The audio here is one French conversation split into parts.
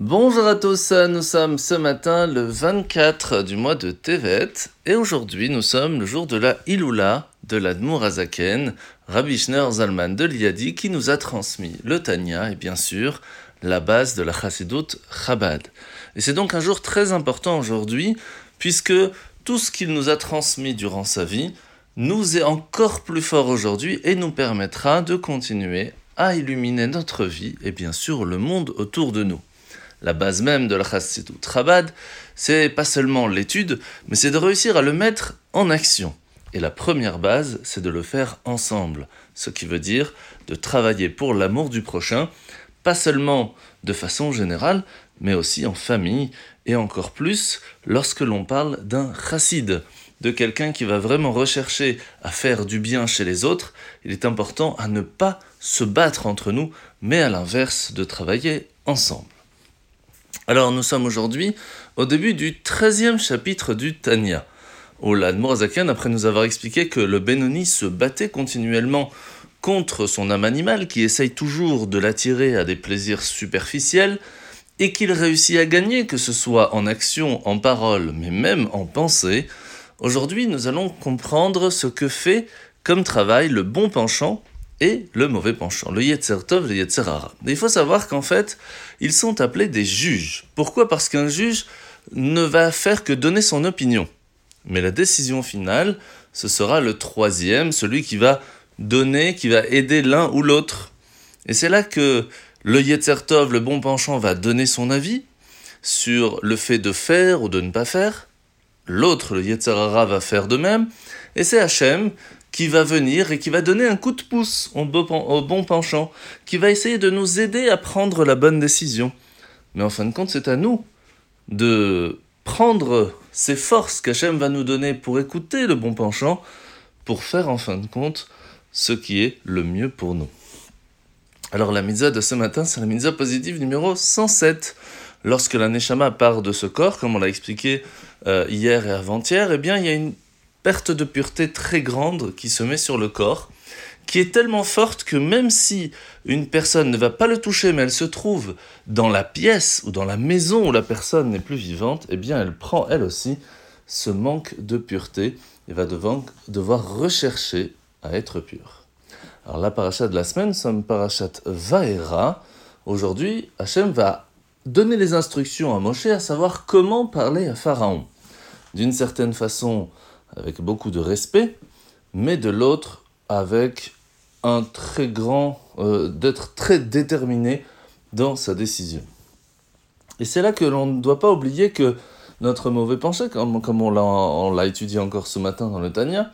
Bonjour à tous, nous sommes ce matin le 24 du mois de Tevet et aujourd'hui nous sommes le jour de la Iloula de l'Admour Azaken, Rabbi Schner Zalman de Liadi qui nous a transmis le Tanya et bien sûr la base de la Chassidut Chabad. Et c'est donc un jour très important aujourd'hui puisque tout ce qu'il nous a transmis durant sa vie nous est encore plus fort aujourd'hui et nous permettra de continuer à illuminer notre vie et bien sûr le monde autour de nous la base même de la Chassidut Chabad, c'est pas seulement l'étude, mais c'est de réussir à le mettre en action. Et la première base, c'est de le faire ensemble, ce qui veut dire de travailler pour l'amour du prochain, pas seulement de façon générale, mais aussi en famille, et encore plus lorsque l'on parle d'un chassid, de quelqu'un qui va vraiment rechercher à faire du bien chez les autres, il est important à ne pas se battre entre nous, mais à l'inverse de travailler ensemble. Alors nous sommes aujourd'hui au début du 13e chapitre du Tanya, où l'Admorazakan, après nous avoir expliqué que le Benoni se battait continuellement contre son âme animale qui essaye toujours de l'attirer à des plaisirs superficiels, et qu'il réussit à gagner, que ce soit en action, en parole, mais même en pensée, aujourd'hui nous allons comprendre ce que fait comme travail le bon penchant et le mauvais penchant, le Yetzer Tov, le Yetzer il faut savoir qu'en fait, ils sont appelés des juges. Pourquoi? Parce qu'un juge ne va faire que donner son opinion. Mais la décision finale, ce sera le troisième, celui qui va donner, qui va aider l'un ou l'autre. Et c'est là que le Yetzer Tov, le bon penchant, va donner son avis sur le fait de faire ou de ne pas faire. L'autre, le Yetzer va faire de même. Et c'est Hachem qui va venir et qui va donner un coup de pouce au bon penchant, qui va essayer de nous aider à prendre la bonne décision. Mais en fin de compte, c'est à nous de prendre ces forces qu'Hachem va nous donner pour écouter le bon penchant, pour faire en fin de compte ce qui est le mieux pour nous. Alors la mitzvah de ce matin, c'est la mitzvah positive numéro 107. Lorsque la neshama part de ce corps, comme on l'a expliqué euh, hier et avant-hier, eh bien il y a une perte de pureté très grande qui se met sur le corps, qui est tellement forte que même si une personne ne va pas le toucher, mais elle se trouve dans la pièce ou dans la maison où la personne n'est plus vivante, eh bien elle prend elle aussi ce manque de pureté et va devoir, rechercher à être pure. Alors la paracha de la semaine, nous sommes parachat Vaera. Aujourd'hui, Hachem va donner les instructions à Moshe à savoir comment parler à Pharaon. D'une certaine façon, avec beaucoup de respect, mais de l'autre avec un très grand, euh, d'être très déterminé dans sa décision. Et c'est là que l'on ne doit pas oublier que notre mauvais penchant, comme, comme on l'a étudié encore ce matin dans le Tania,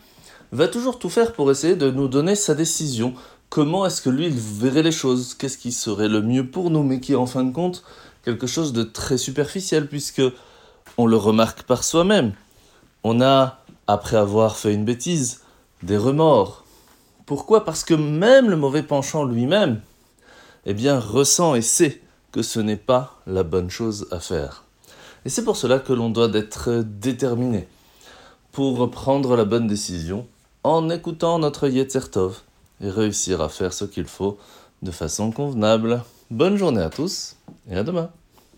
va toujours tout faire pour essayer de nous donner sa décision. Comment est-ce que lui, il verrait les choses? Qu'est-ce qui serait le mieux pour nous? Mais qui est en fin de compte quelque chose de très superficiel, puisque on le remarque par soi-même. On a après avoir fait une bêtise, des remords. Pourquoi? Parce que même le mauvais penchant lui-même, eh bien, ressent et sait que ce n'est pas la bonne chose à faire. Et c'est pour cela que l'on doit être déterminé pour prendre la bonne décision en écoutant notre Yetzertov et réussir à faire ce qu'il faut de façon convenable. Bonne journée à tous et à demain.